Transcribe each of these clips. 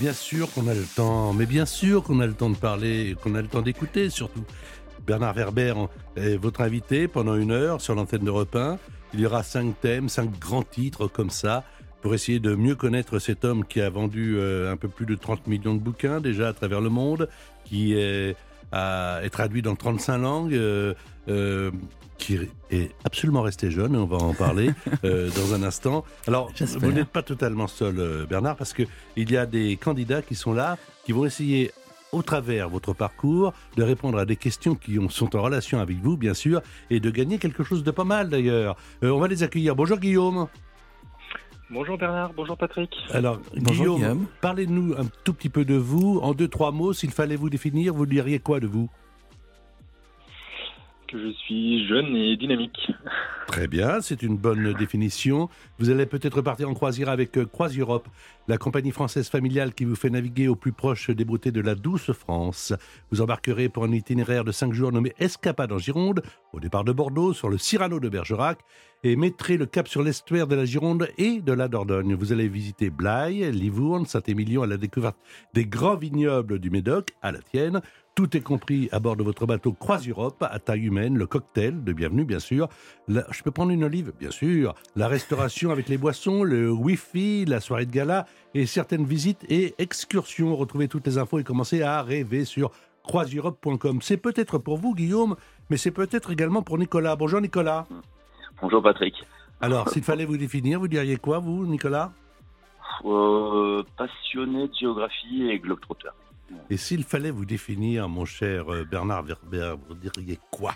Bien sûr qu'on a le temps, mais bien sûr qu'on a le temps de parler, qu'on a le temps d'écouter surtout. Bernard Werber est votre invité pendant une heure sur l'antenne d'Europe 1. Il y aura cinq thèmes, cinq grands titres comme ça, pour essayer de mieux connaître cet homme qui a vendu euh, un peu plus de 30 millions de bouquins déjà à travers le monde, qui est, a- est traduit dans 35 langues, euh, euh, qui est absolument resté jeune, et on va en parler euh, dans un instant. Alors, vous n'êtes pas totalement seul, euh, Bernard, parce que il y a des candidats qui sont là, qui vont essayer au travers votre parcours, de répondre à des questions qui ont- sont en relation avec vous, bien sûr, et de gagner quelque chose de pas mal d'ailleurs. Euh, on va les accueillir. Bonjour Guillaume. Bonjour Bernard, bonjour Patrick. Alors, Bonjour, Guillaume, Guillaume. parlez-nous un tout petit peu de vous. En deux, trois mots, s'il fallait vous définir, vous diriez quoi de vous? Je suis jeune et dynamique. Très bien, c'est une bonne définition. Vous allez peut-être partir en croisière avec euh, Croise Europe, la compagnie française familiale qui vous fait naviguer au plus proche des beautés de la douce France. Vous embarquerez pour un itinéraire de cinq jours nommé Escapade en Gironde, au départ de Bordeaux, sur le Cyrano de Bergerac, et mettrez le cap sur l'estuaire de la Gironde et de la Dordogne. Vous allez visiter Blaye, Livourne, Saint-Émilion à la découverte des grands vignobles du Médoc, à la tienne. Tout est compris à bord de votre bateau Croise Europe, à taille humaine, le cocktail de bienvenue, bien sûr. La- je peux prendre une olive, bien sûr. La restauration avec les boissons, le Wi-Fi, la soirée de gala et certaines visites et excursions. Retrouvez toutes les infos et commencez à rêver sur croiseeurope.com. C'est peut-être pour vous, Guillaume, mais c'est peut-être également pour Nicolas. Bonjour, Nicolas. Bonjour Patrick. Alors, s'il fallait vous définir, vous diriez quoi, vous, Nicolas? Euh, passionné de géographie et globetrotter. Et s'il fallait vous définir, mon cher euh, Bernard Werber, vous diriez quoi?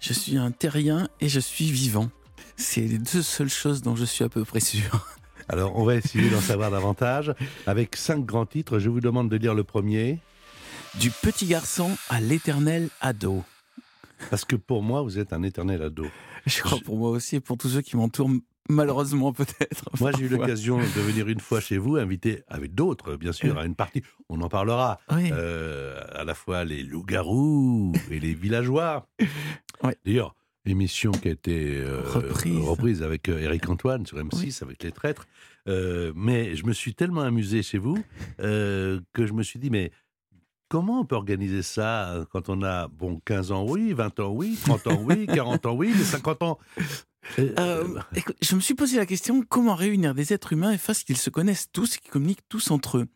Je suis un terrien et je suis vivant. C'est les deux seules choses dont je suis à peu près sûr. Alors, on va essayer d'en savoir davantage. Avec cinq grands titres, je vous demande de lire le premier, Du petit garçon à l'éternel ado. parce que pour moi, vous êtes un éternel ado. Je crois pour moi aussi et pour tous ceux qui m'entourent, malheureusement peut-être. Moi, j'ai eu l'occasion de venir une fois chez vous, invité avec d'autres, bien sûr, à une partie. On en parlera. Oui. Euh, à la fois les loups-garous et les villageois. D'ailleurs, émission qui a été euh, Reprise. reprise avec euh, Eric Antoine sur M6 avec les traîtres. Euh, mais je me suis tellement amusé chez vous que je me suis dit, mais comment on peut organiser ça quand on a, bon, 15 ans, oui, 20 ans, oui, 30 ans, oui, 40 ans, oui, mais 50 ans? Euh, Euh, écoute, je me suis posé la question comment réunir des êtres humains et faire ce qu'ils se connaissent tous et qu'ils communiquent tous entre eux?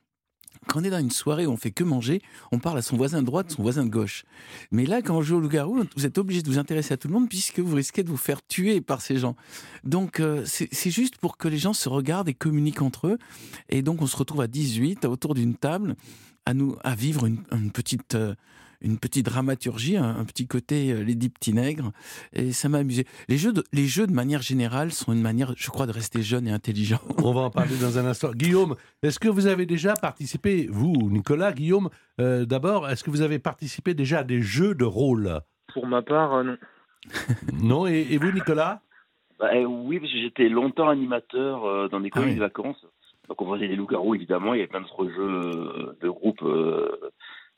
Quand on est dans une soirée où on fait que manger, on parle à son voisin de droite, son voisin de gauche. Mais là, quand on joue au loup-garou, vous êtes obligé de vous intéresser à tout le monde puisque vous risquez de vous faire tuer par ces gens. Donc, euh, c'est c'est juste pour que les gens se regardent et communiquent entre eux. Et donc, on se retrouve à 18 autour d'une table à nous à vivre une, une petite euh, une petite dramaturgie, un, un petit côté euh, Lady Petit Nègre. Et ça m'a amusé. Les jeux, de, les jeux, de manière générale, sont une manière, je crois, de rester jeune et intelligent. On va en parler dans un instant. Guillaume, est-ce que vous avez déjà participé, vous, Nicolas, Guillaume, euh, d'abord, est-ce que vous avez participé déjà à des jeux de rôle? Pour ma part, euh, non. Non et, et vous, Nicolas? Bah, euh, oui, parce que j'étais longtemps animateur euh, dans des colonies Ah oui. de vacances. Donc on faisait des loups-garous, évidemment. Il y avait plein d'autres jeux de groupe. euh,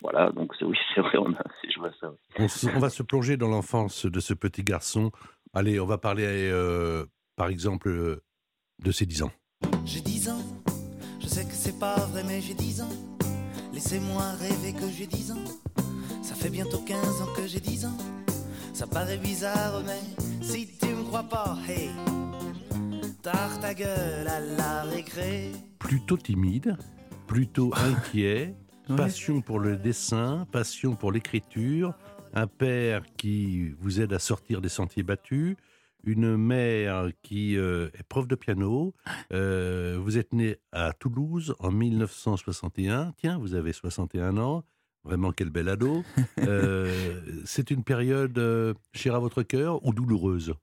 voilà, donc c'est oui, c'est vrai, on a joué à ça. oui. on, se- on va se plonger dans l'enfance de ce petit garçon. Allez, on va parler, euh, par exemple, euh, de ses 10 ans. J'ai 10 ans, je sais que c'est pas vrai, mais j'ai 10 ans. Laissez-moi rêver que j'ai 10 ans. Ça fait bientôt 15 ans que j'ai 10 ans. Ça paraît bizarre, mais si tu me crois pas, hey, tarte ta gueule à la récré. Plutôt timide, plutôt inquiet, Passion pour le dessin, passion pour l'écriture, un père qui vous aide à sortir des sentiers battus, une mère qui euh, est prof de piano. Euh, vous êtes né à Toulouse en 1961. Tiens, vous avez 61 ans. Vraiment, quel bel ado. Euh, c'est une période chère à votre cœur ou douloureuse?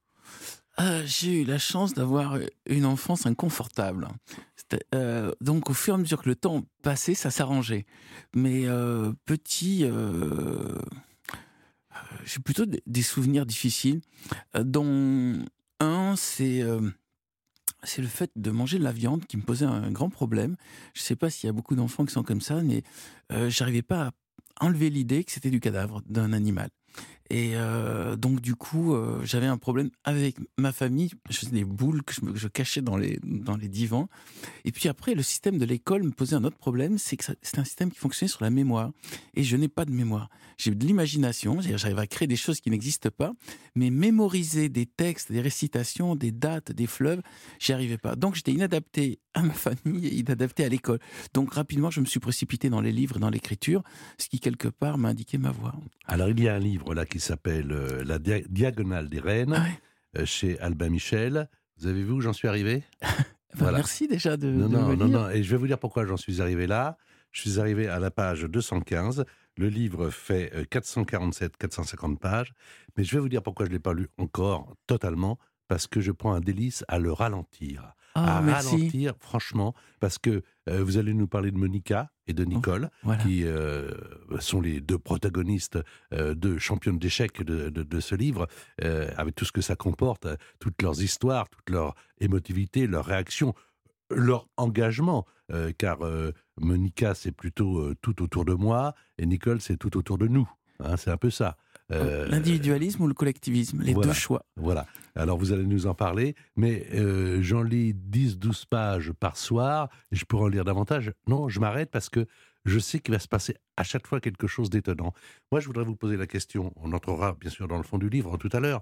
Euh, J'ai eu la chance d'avoir une enfance inconfortable. Donc, au fur et à mesure que le temps passait, ça s'arrangeait. Mais petit, euh, j'ai plutôt des, souvenirs difficiles, dont un, c'est c'est le fait de manger de la viande qui me posait un grand problème. Je ne sais pas s'il y a beaucoup d'enfants qui sont comme ça, mais j'arrivais pas à enlever l'idée que c'était du cadavre d'un animal. Et euh, donc du coup, euh, j'avais un problème avec ma famille. Je faisais des boules que je, cachais dans les, dans les divans. Et puis après, le système de l'école me posait un autre problème, c'est que c'est un système qui fonctionnait sur la mémoire. Et je n'ai pas de mémoire. J'ai de l'imagination, j'arrive à créer des choses qui n'existent pas, mais mémoriser des textes, des récitations, des dates, des fleuves, j'y arrivais pas. Donc j'étais inadapté à ma famille et inadapté à l'école. Donc rapidement, je me suis précipité dans les livres dans l'écriture, ce qui quelque part m'a indiqué ma voie. Alors, il y a un livre là qui s'appelle euh, La Dia- Diagonale des Reines, Ah ouais. euh, chez Albin Michel. Vous avez vu où j'en suis arrivé? Voilà. Merci déjà de, Non, de non, me non, lire. non. Et je vais vous dire pourquoi j'en suis arrivé là. Je suis arrivé à la page 215. Le livre fait euh, 447-450 pages. Mais je vais vous dire pourquoi je ne l'ai pas lu encore totalement. Parce que je prends un délice à le ralentir. Ah, à merci. ralentir, franchement. Parce que euh, vous allez nous parler de Monica et de Nicole, Voilà. qui euh, sont les deux protagonistes, euh, deux championnes d'échecs de, de- de ce livre, avec tout ce que ça comporte, toutes leurs histoires, toute leur émotivité, leurs réactions, leur engagement. car Monica, c'est plutôt tout autour de moi, et Nicole, c'est tout autour de nous. Hein, c'est un peu ça. Euh, L'individualisme ou le collectivisme, les voilà. deux choix. voilà. Alors vous allez nous en parler, mais euh, j'en lis 10-12 pages par soir, et je pourrais en lire davantage. Non, je m'arrête parce que je sais qu'il va se passer à chaque fois quelque chose d'étonnant. Moi, je voudrais vous poser la question, on entrera bien sûr dans le fond du livre tout à l'heure.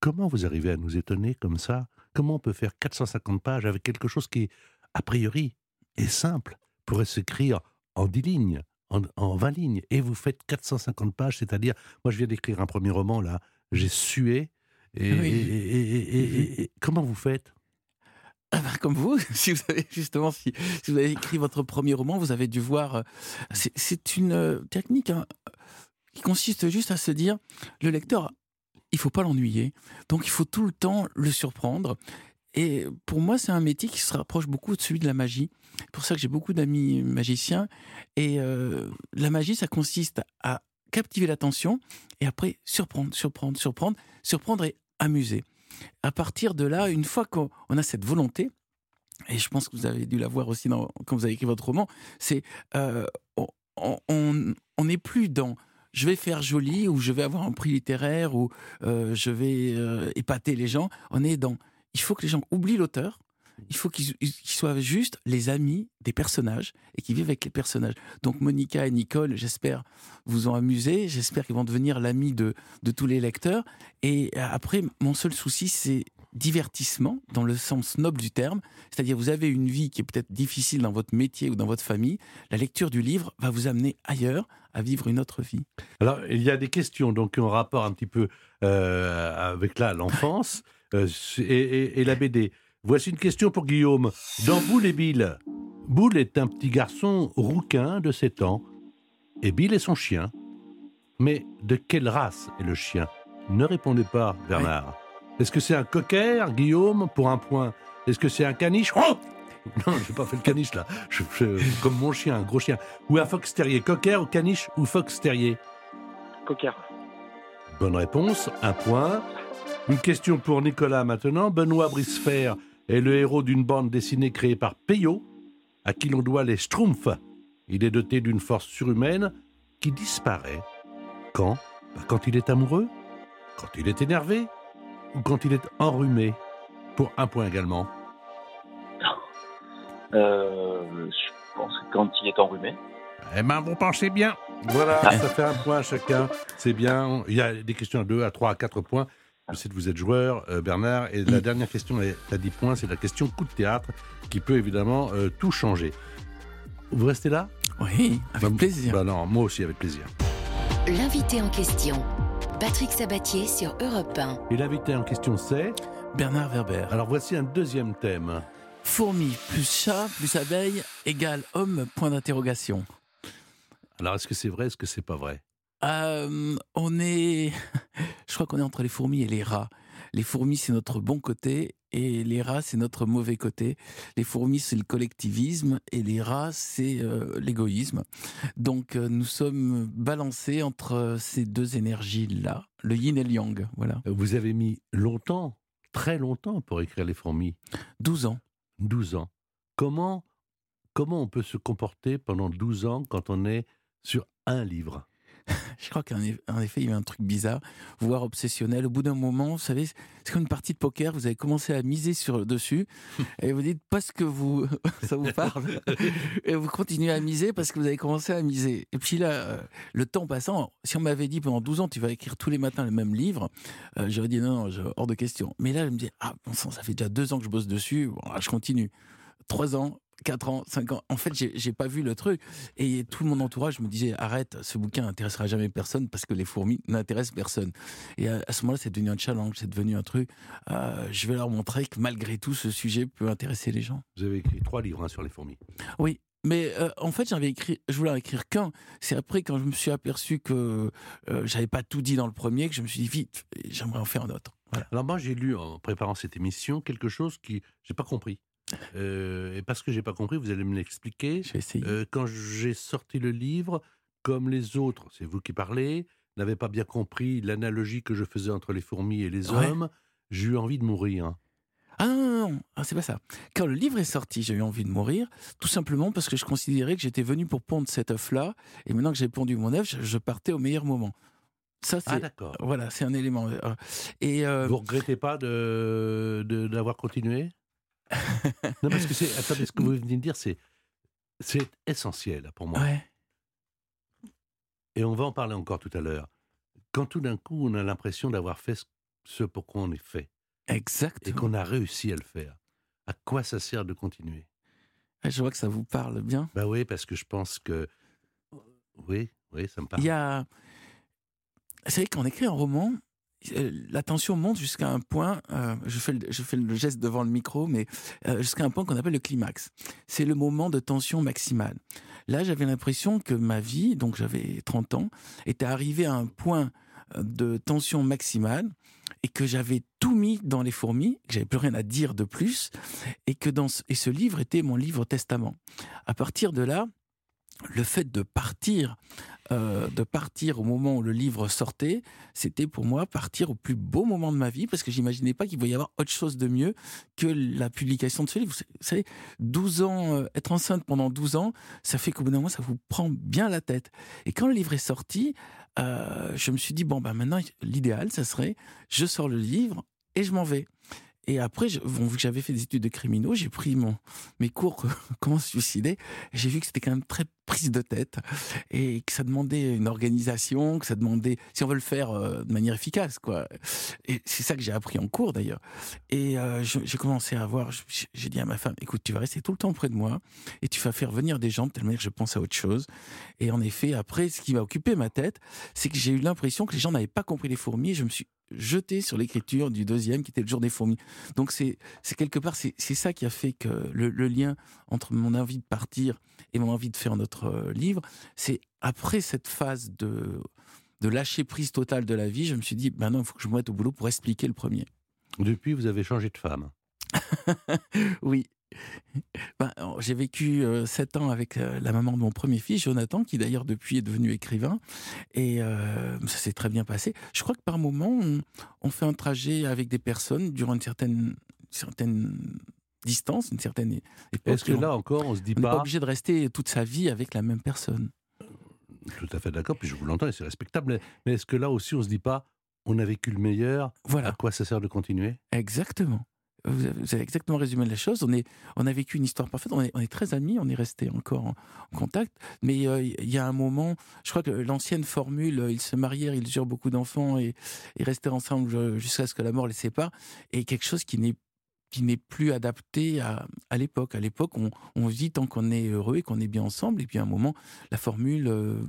Comment vous arrivez à nous étonner comme ça? Comment on peut faire 450 pages avec quelque chose qui, a priori, est simple, pourrait s'écrire en 10 lignes, en, en 20 lignes, et vous faites 450 pages, c'est-à-dire, moi je viens d'écrire un premier roman là, j'ai sué, et, Oui. et- et- et- et- et- comment vous faites? Ah ben, Comme vous, si vous avez justement, si, si vous avez écrit votre premier roman, vous avez dû voir. euh, c'est- C'est une euh, technique hein, qui consiste juste à se dire le lecteur, il faut pas l'ennuyer, donc il faut tout le temps le surprendre. Et pour moi, c'est un métier qui se rapproche beaucoup de celui de la magie. C'est pour ça que j'ai beaucoup d'amis magiciens. Et euh, la magie, ça consiste à captiver l'attention et après surprendre, surprendre, surprendre, surprendre et amuser. À partir de là, une fois qu'on on a cette volonté, et je pense que vous avez dû la voir aussi quand vous avez écrit votre roman, c'est euh, on- n'est plus dans je vais faire joli ou je vais avoir un prix littéraire ou euh, je vais épater les gens. On est dans il faut que les gens oublient l'auteur. Il faut qu'ils soient juste les amis des personnages et qu'ils vivent avec les personnages. Donc Monica et Nicole, j'espère, vous ont amusé. J'espère qu'ils vont devenir l'ami de, de tous les lecteurs. Et euh, après, mon seul souci, c'est divertissement dans le sens noble du terme. C'est-à-dire, vous avez une vie qui est peut-être difficile dans votre métier ou dans votre famille. La lecture du livre va vous amener ailleurs, à vivre une autre vie. Alors, il y a des questions donc ont rapport un petit peu euh, avec l'enfance et, et- et la BD. Voici une question pour Guillaume. Dans Boule et Bill, Boule est un petit garçon rouquin de 7 ans et Bill est son chien. Mais de quelle race est le chien? Ne répondez pas, Bernard. Est-ce que c'est un cocker, Guillaume, pour un point? Est-ce que c'est un caniche? Oh Non, j'ai pas fait le caniche là. Je, je- comme mon chien, un gros chien. Ou un fox terrier. Cocker ou caniche ou fox terrier Cocker. Bonne réponse, un point. Une question pour Nicolas maintenant. Benoît Bricefer est le héros d'une bande dessinée créée par Peyo, à qui l'on doit les Schtroumpfs. Il est doté d'une force surhumaine qui disparaît. Quand? Bah, Quand il est amoureux? Quand il est énervé? Ou quand il est enrhumé? Pour un point également. Euh, je pense que quand il est enrhumé. Eh ben, vous pensez bien. Voilà, ça fait un point chacun. C'est bien. Il y a des questions à 2, à 3, à 4 points. Je sais que vous êtes joueur, euh, Bernard. Et la dernière question est à 10 points. C'est la question coup de théâtre qui peut évidemment euh, tout changer. Vous restez là? Oui, avec Bah, plaisir. Bah non, moi aussi avec plaisir. L'invité en question, Patrick Sabatier sur Europe 1. Et l'invité en question, c'est Bernard Werber. Alors voici un deuxième thème. Fourmi plus chat plus abeille égale homme, point d'interrogation. Alors est-ce que c'est vrai, est-ce que c'est pas vrai? Euh, on est. Je crois qu'on est entre les fourmis et les rats. Les fourmis, c'est notre bon côté et les rats, c'est notre mauvais côté. Les fourmis, c'est le collectivisme et les rats, c'est euh, l'égoïsme. Donc, euh, nous sommes balancés entre ces deux énergies-là, le yin et le yang. Voilà. Vous avez mis longtemps, très longtemps pour écrire Les fourmis. 12 ans. 12 ans. Comment, comment on peut se comporter pendant 12 ans quand on est sur un livre? Je crois qu'en eff- en effet, il y a eu un truc bizarre, voire obsessionnel. Au bout d'un moment, vous savez, c'est comme une partie de poker, vous avez commencé à miser sur dessus, et vous dites parce que vous, ça vous parle, et vous continuez à miser parce que vous avez commencé à miser. Et puis là, euh, le temps passant, si on m'avait dit pendant 12 ans, tu vas écrire tous les matins le même livre, euh, j'aurais dit non, non, hors de question. Mais là, je me dis, ah, bon sang, ça fait déjà deux ans que je bosse dessus, bon, là, je continue. Trois ans, quatre ans, cinq ans. En fait, j'ai j'ai pas vu le truc. Et tout mon entourage me disait arrête, ce bouquin n'intéressera jamais personne parce que les fourmis n'intéressent personne. Et à, à ce moment-là, c'est devenu un challenge, c'est devenu un truc. euh, je vais leur montrer que malgré tout, ce sujet peut intéresser les gens. Vous avez écrit trois livres hein, sur les fourmis. Oui. Mais euh, en fait, j'avais écrit, je voulais en écrire qu'un. C'est après, quand je me suis aperçu que euh, j'avais pas tout dit dans le premier, que je me suis dit vite, j'aimerais en faire un autre. Voilà. Alors moi j'ai lu en préparant cette émission quelque chose qui j'ai pas compris. Euh, et parce que j'ai pas compris, vous allez me l'expliquer. Euh, quand j'ai sorti le livre, comme les autres, c'est vous qui parlez, n'avaient pas bien compris l'analogie que je faisais entre les fourmis et les Ouais. hommes, j'ai eu envie de mourir. Ah non, non, non, ah, c'est pas ça. Quand le livre est sorti, j'ai eu envie de mourir, tout simplement parce que je considérais que j'étais venu pour pondre cet œuf-là, et maintenant que j'ai pondu mon œuf, je, partais au meilleur moment. Ça, c'est. Ah d'accord. voilà, c'est un élément. euh, Et euh, Vous regrettez pas de- d'avoir continué? Non parce que c'est attendez ce que vous venez de dire c'est c'est essentiel pour moi. ouais, Et on va en parler encore tout à l'heure. Quand tout d'un coup on a l'impression d'avoir fait ce- pour quoi on est fait et exactement. qu'on a réussi à le faire, à quoi ça sert de continuer? Ah, Je vois que ça vous parle bien. Bah oui, parce que je pense que oui, oui, ça me parle. Il y a. Vous savez, quand on écrit un roman, la tension monte jusqu'à un point, euh, je, fais le, geste devant le micro, mais euh, jusqu'à un point qu'on appelle le climax. C'est le moment de tension maximale. Là, j'avais l'impression que ma vie, donc j'avais 30 ans, était arrivée à un point euh, de tension maximale et que j'avais tout mis dans les fourmis, que j'avais plus rien à dire de plus, et que dans et ce livre était mon livre testament. À partir de là, le fait de partir, euh, de partir au moment où le livre sortait, c'était pour moi partir au plus beau moment de ma vie parce que j'imaginais pas qu'il pouvait y avoir autre chose de mieux que la publication de ce livre. Vous savez, 12 ans, euh, être enceinte pendant 12 ans, ça fait qu'au bout d'un moment, ça vous prend bien la tête. Et quand le livre est sorti, euh, je me suis dit, bon, ben maintenant, l'idéal, ça serait, je sors le livre et je m'en vais. Et après, je, vu que j'avais fait des études de criminaux, j'ai pris mes cours comment se suicider. J'ai vu que c'était quand même très prise de tête et que ça demandait une organisation, que ça demandait, si on veut le faire euh, de manière efficace, quoi. Et c'est ça que j'ai appris en cours d'ailleurs. Et euh, j'ai commencé à voir, je- j'ai dit à ma femme, écoute, tu vas rester tout le temps près de moi et tu vas faire venir des gens de telle manière que je pense à autre chose. Et en effet, après, ce qui m'a occupé ma tête, c'est que j'ai eu l'impression que les gens n'avaient pas compris les fourmis et je me suis jeté sur l'écriture du deuxième qui était le jour des fourmis. Donc c'est quelque part, c'est ça qui a fait que le, le lien entre mon envie de partir et mon envie de faire notre euh, livre, c'est après cette phase de, de lâcher prise totale de la vie, je me suis dit, ben non, il faut que je me mette au boulot pour expliquer le premier. Depuis, vous avez changé de femme. Oui. Ben, alors, j'ai vécu euh, sept ans avec euh, la maman de mon premier fils, Jonathan, qui d'ailleurs depuis est devenu écrivain. Et euh, ça s'est très bien passé. Je crois que par moment, on, on fait un trajet avec des personnes durant une certaine, certaine distance, une certaine. Est-ce que on- là encore, on se dit on n'est pas obligé de rester toute sa vie avec la même personne. Tout à fait d'accord, puis je vous l'entends et c'est respectable. Mais est-ce que là aussi, on se dit pas, on a vécu le meilleur, à Voilà, quoi ça sert de continuer? Exactement. Vous avez, exactement résumé la chose. On, a vécu une histoire parfaite. On est, très amis. On est resté encore en, contact. Mais euh, il y a un moment, je crois que l'ancienne formule, ils se marièrent, ils eurent beaucoup d'enfants et, et restèrent ensemble euh, jusqu'à ce que la mort les sépare, est quelque chose qui n'est plus adapté à, l'époque. À l'époque, on, on vit tant qu'on est heureux et qu'on est bien ensemble. Et puis à un moment, la formule euh,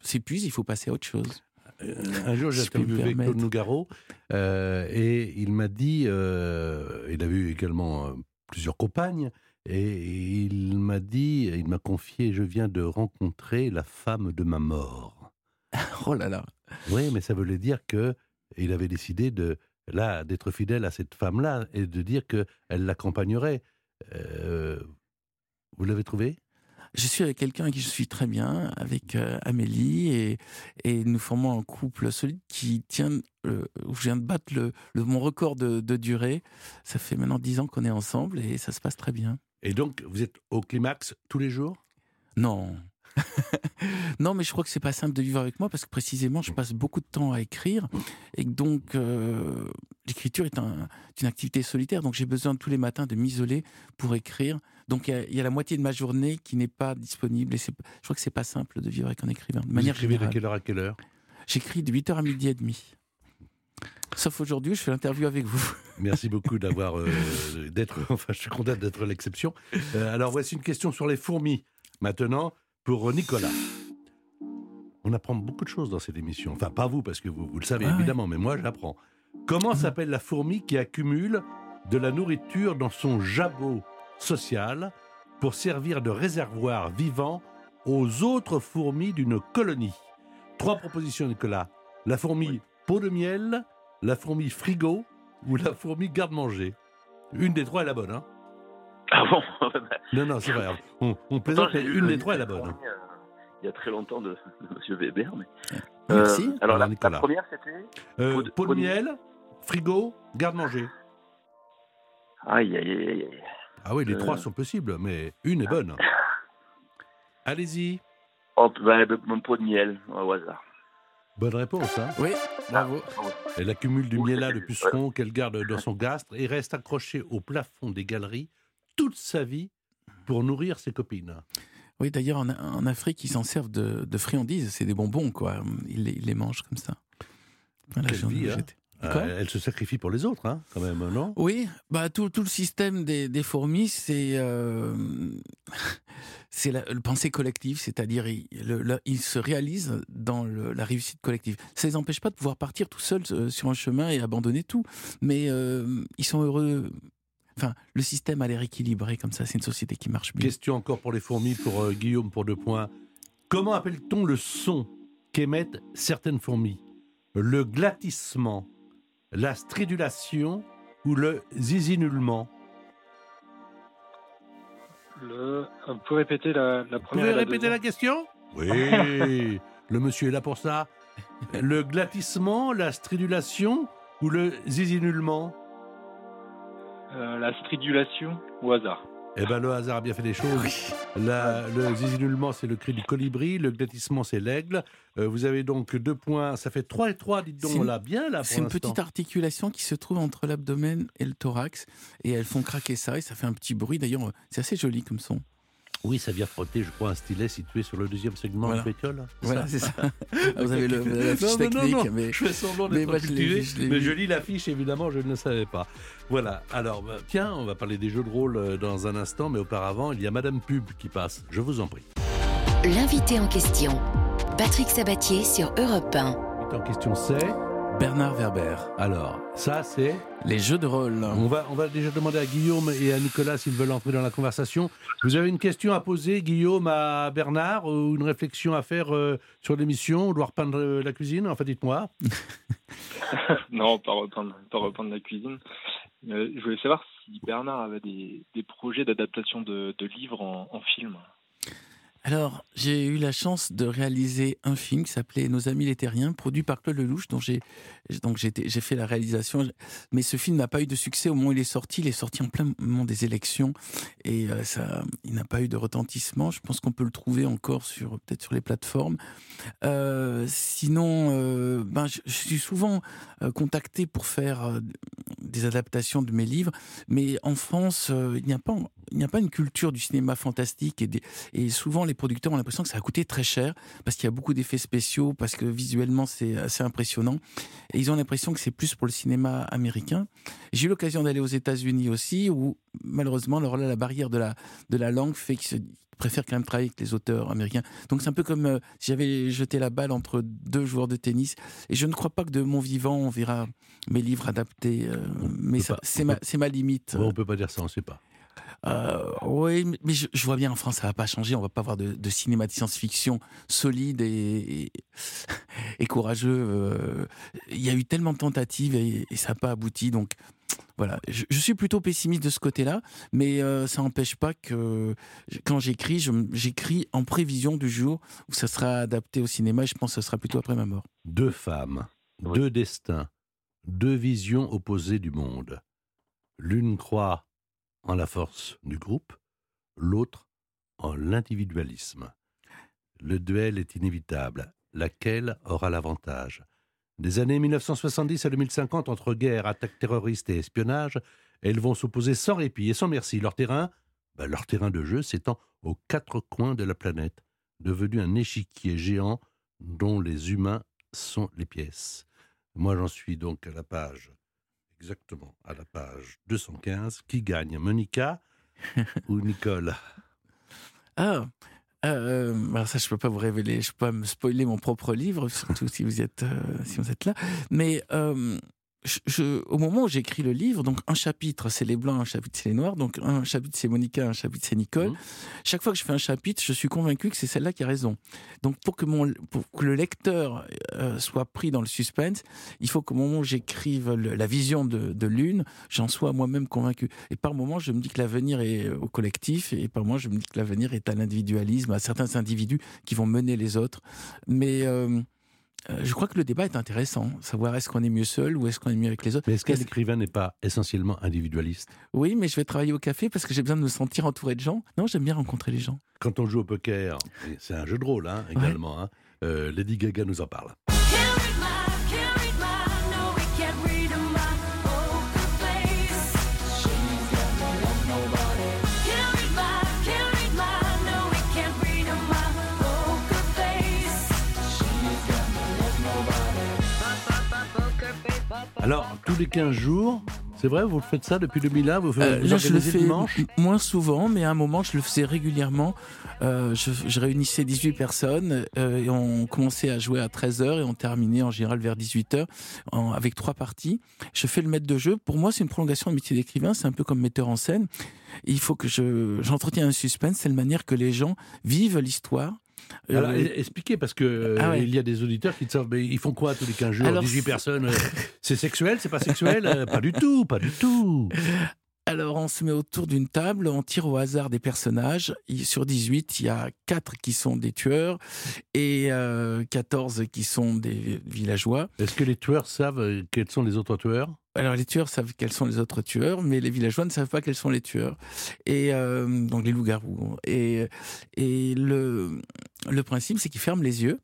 s'épuise, il faut passer à autre chose. Un jour, j'ai interviewé Claude. Nougaro euh, et il m'a dit, euh, il a eu également euh, plusieurs compagnes, et il m'a dit, il m'a confié, je viens de rencontrer la femme de ma mort. Oh là là. Oui, mais ça voulait dire que il avait décidé de là d'être fidèle à cette femme-là et de dire que elle l'accompagnerait. Euh, vous l'avez trouvé? Je suis avec quelqu'un avec qui je suis très bien, avec euh, Amélie, et, et nous formons un couple solide qui tient. euh, je viens de battre le, le- mon record de, de durée. Ça fait maintenant dix ans qu'on est ensemble et ça se passe très bien. Et donc, vous êtes au climax tous les jours? Non. non, mais je crois que c'est pas simple de vivre avec moi parce que précisément, je passe beaucoup de temps à écrire et donc euh, l'écriture est un- une activité solitaire. Donc j'ai besoin tous les matins de m'isoler pour écrire. Donc il y a- il y, a la moitié de ma journée qui n'est pas disponible et je crois que c'est pas simple de vivre avec un écrivain. De Vous manière écrivez de quelle heure à quelle heure? J'écris de 8h à midi et demi. Sauf aujourd'hui, je fais l'interview avec vous. Merci beaucoup d'avoir euh, d'être. Enfin, je suis content d'être l'exception. Euh, alors voici une question sur les fourmis. Maintenant, pour Nicolas. On apprend beaucoup de choses dans cette émission. Enfin, pas vous, parce que vous, vous le savez Ah ouais. évidemment, mais moi, j'apprends. Comment s'appelle la fourmi qui accumule de la nourriture dans son jabot social pour servir de réservoir vivant aux autres fourmis d'une colonie? Trois propositions, Nicolas. La fourmi pot de miel, la fourmi frigo ou la fourmi garde-manger Une des trois est la bonne, hein Ah bon Non, non, c'est vrai. On, on plaisante, mais une des trois est la bonne. Euh, Il y a très longtemps de, de Monsieur Weber, mais. Merci. Euh, alors, Alors, la, la première, c'était. Euh, Pot de- miel, frigo, garde-manger. Aïe, aïe, aïe, aïe. Ah oui, les Euh. trois sont possibles, mais une est bonne. Allez-y. Oh, bah, mon pot de miel, au hasard. Bonne réponse, hein Oui, bravo. Elle accumule du miel là c'est- de puceron qu'elle garde dans son gastre et reste accrochée au plafond des galeries toute sa vie pour nourrir ses copines. Oui, d'ailleurs, en, en Afrique, ils s'en servent de, de friandises. C'est des bonbons, quoi. Ils les, ils les mangent comme ça. Voilà, vie, hein. Euh, elle se sacrifie pour les autres, hein, quand même, non? Oui, bah tout, tout le système des, des fourmis, c'est euh, c'est le pensée collective, c'est-à-dire ils ils se réalisent dans le- la réussite collective. Ça les empêche pas de pouvoir partir tout seuls euh, sur un chemin et abandonner tout, mais euh, ils sont heureux. Enfin, le système a l'air équilibré comme ça. C'est une société qui marche bien. Question encore pour les fourmis, pour euh, Guillaume, pour deux points. Comment appelle-t-on le son qu'émettent certaines fourmis? Le glattissement, la stridulation ou le zizinulement? Le... Vous pouvez répéter la, la Vous première pouvez la répéter la question? Oui, le monsieur est là pour ça. Le glattissement, la stridulation ou le zizinulement? Euh, La stridulation au hasard. Eh ben, le hasard a bien fait des choses. La- le zizinulement, c'est le cri du colibri. Le glattissement, c'est l'aigle. Euh, vous avez donc deux points. Ça fait 3 et 3, dites donc. C'est On une- l'a bien, là, C'est une petite articulation qui se trouve entre l'abdomen et le thorax, et elles font craquer ça, et ça fait un petit bruit. D'ailleurs, c'est assez joli comme son. Oui, ça vient frotter, je crois, un stylet situé sur le deuxième segment Voilà. du pétiole. c'est Voilà, ça c'est ça. Ah, Vous avez le, la Non, fiche non, technique, non, non, mais je fais semblant mais d'être mais vu. je lis l'affiche, évidemment, je ne le savais pas. Voilà, alors bah, tiens, on va parler des jeux de rôle euh, dans un instant, mais auparavant, il y a Madame Pub qui passe. Je vous en prie. L'invité en question, Patrick Sabatier sur Europe 1. En question, c'est Bernard Werber. Alors, ça, c'est. Les jeux de rôle. On va, on va déjà demander à Guillaume et à Nicolas s'ils veulent entrer dans la conversation. Vous avez une question à poser, Guillaume, à Bernard, ou une réflexion à faire euh, sur l'émission On doit repeindre euh, la cuisine? Enfin, dites-moi. non, pas reprendre, pas reprendre la cuisine. Euh, je voulais savoir si Bernard avait des, des projets d'adaptation de, de livres en, en film. Alors, j'ai eu la chance de réaliser un film qui s'appelait Nos amis les terriens, produit par Claude Lelouch, dont j'ai donc j'ai fait la réalisation. Mais ce film n'a pas eu de succès au moment où il est sorti. Il est sorti en plein moment des élections et euh, ça, il n'a pas eu de retentissement. Je pense qu'on peut le trouver encore sur peut-être sur les plateformes. Euh, sinon, euh, ben, je, suis souvent contacté pour faire des adaptations de mes livres, mais en France, euh, il n'y a pas il n'y a pas une culture du cinéma fantastique et et souvent, les producteurs ont l'impression que ça a coûté très cher parce qu'il y a beaucoup d'effets spéciaux, parce que visuellement, c'est assez impressionnant. Et ils ont l'impression que c'est plus pour le cinéma américain. J'ai eu l'occasion d'aller aux États-Unis aussi, où malheureusement, alors là, la barrière de la, de la langue fait qu'ils préfèrent quand même travailler avec les auteurs américains. Donc c'est un peu comme euh, si j'avais jeté la balle entre deux joueurs de tennis. Et je ne crois pas que de mon vivant, on verra mes livres adaptés. euh, mais c'est ma, ma limite. On peut pas dire ça, on sait pas. Euh, oui, mais- je, je vois bien en France, ça va pas changer. On va pas avoir de, de cinéma de science-fiction solide et, et, et courageux. euh, Il y a eu tellement de tentatives et, et ça n'a pas abouti. Donc voilà, je, je suis plutôt pessimiste de ce côté-là, mais euh, ça n'empêche pas que quand j'écris, j'écris en prévision du jour où ça sera adapté au cinéma. Et je pense que ce sera plutôt après ma mort. Deux femmes, Oui. deux destins, deux visions opposées du monde. L'une croit en la force du groupe, l'autre en l'individualisme. Le duel est inévitable. Laquelle aura l'avantage? Des années 1970 à 2050, entre guerre, attaques terroristes et espionnage, elles vont s'opposer sans répit et sans merci. Leur terrain, ben, leur terrain de jeu s'étend aux quatre coins de la planète, devenu un échiquier géant dont les humains sont les pièces. Moi, j'en suis donc à la page, exactement à la page 215. Qui gagne, Monica ou Nicole? Ah, euh, alors ça, je peux pas vous révéler, je peux pas me spoiler mon propre livre, surtout si vous êtes, euh, si vous êtes là. Mais euh, je, je- au moment où j'écris le livre, donc un chapitre c'est les blancs, un chapitre c'est les noirs, donc un chapitre c'est Monica, un chapitre c'est Nicole. Mhm. Chaque fois que je fais un chapitre, je suis convaincu que c'est celle-là qui a raison. Donc pour que mon, pour que le lecteur euh, soit pris dans le suspense, il faut qu'au moment où j'écrive la vision de, de l'une, j'en sois moi-même convaincu. Et par moments, je me dis que l'avenir est au collectif, et par moments, je me dis que l'avenir est à l'individualisme, à certains individus qui vont mener les autres. Mais euh, euh, je crois que le débat est intéressant, savoir est-ce qu'on est mieux seul ou est-ce qu'on est mieux avec les autres. Mais est-ce qu'un écrivain n'est pas essentiellement individualiste? Oui, mais je vais travailler au café parce que j'ai besoin de me sentir entouré de gens. Non, j'aime bien rencontrer les gens. Quand on joue au poker, c'est un jeu de rôle hein, également, hein, euh, Lady Gaga nous en parle. Alors, tous les 15 jours, c'est vrai, vous faites ça depuis 2001 Vous, Euh, vous là, je le fais moins souvent, mais à un moment, je le faisais régulièrement. Euh, je, je réunissais 18 personnes euh, et on commençait à jouer à 13h et on terminait en général vers 18h en- avec trois parties. Je fais le maître de jeu. Pour moi, c'est une prolongation du métier d'écrivain. C'est un peu comme metteur en scène. Il faut que je, j'entretiens un suspense. C'est la manière que les gens vivent l'histoire. Euh, Alors, e- expliquez, parce que euh, Ah ouais. il y a des auditeurs qui te savent, mais ils font quoi tous les 15 jours? Alors, 18 c'est- personnes, euh, c'est sexuel, c'est pas sexuel? Pas du tout, pas du tout. Alors, on se met autour d'une table, on tire au hasard des personnages. Sur 18, il y a 4 qui sont des tueurs et euh, 14 qui sont des villageois. Est-ce que les tueurs savent euh, quels sont les autres tueurs? Alors, les tueurs savent quels sont les autres tueurs, mais les villageois ne savent pas quels sont les tueurs. Et euh, donc, les loups-garous. Et, et le, le principe, c'est qu'ils ferment les yeux.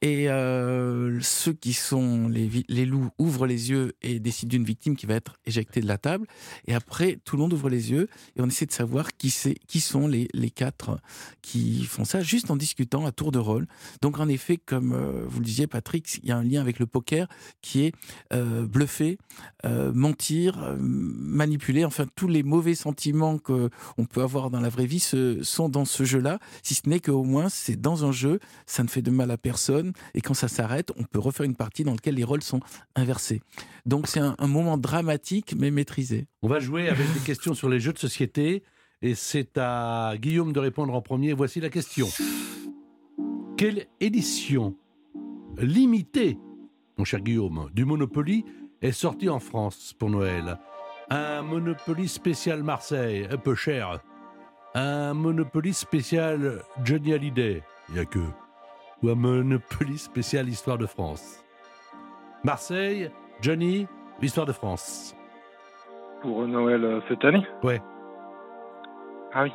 Et euh, ceux qui sont les, loups ouvrent les yeux et décident d'une victime qui va être éjectée de la table. Et après, tout le monde ouvre les yeux et on essaie de savoir qui, qui sont les, quatre qui font ça, juste en discutant à tour de rôle. Donc, en effet, comme euh, vous le disiez, Patrick, il y a un lien avec le poker qui est euh, bluffer, mentir, manipuler, enfin, tous les mauvais sentiments qu'on peut avoir dans la vraie vie sont dans ce jeu-là, si ce n'est qu'au moins, c'est dans un jeu, ça ne fait de mal à personne, et quand ça s'arrête, on peut refaire une partie dans laquelle les rôles sont inversés. Donc, c'est un, un moment dramatique, mais maîtrisé. On va jouer avec des questions sur les jeux de société. Et c'est à Guillaume de répondre en premier. Voici la question. Quelle édition limitée, mon cher Guillaume, du Monopoly est sortie en France pour Noël? Un Monopoly spécial Marseille, un peu cher. Un Monopoly spécial Johnny Hallyday, il n'y a que. Ou un Monopoly spécial Histoire de France. Marseille, Johnny, Histoire de France. Pour Noël euh, cette année Ouais. Ah oui.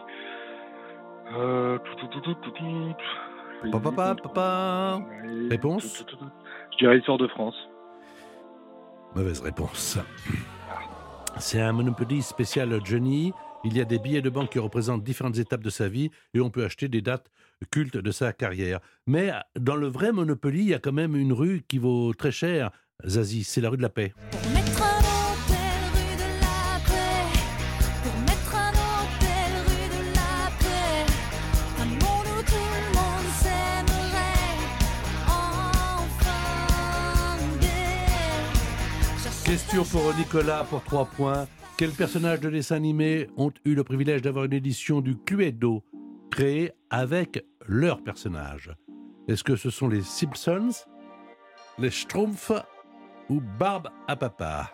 Euh... tout, tout, tout, tout, tout, tout. Je vais Papa, papa, papa. Réponse. Je dirais Histoire de France. Mauvaise réponse. C'est un Monopoly spécial Johnny. Il y a des billets de banque qui représentent différentes étapes de sa vie et on peut acheter des dates culte de sa carrière. Mais dans le vrai Monopoly, il y a quand même une rue qui vaut très cher, Zazie, c'est la rue de la paix. Question pour Nicolas pour 3 points. Quels personnages de dessin animé ont eu le privilège d'avoir une édition du Cluedo? Avec leurs personnages Est-ce que ce sont les Simpsons, les Schtroumpfs ou Barbe à papa?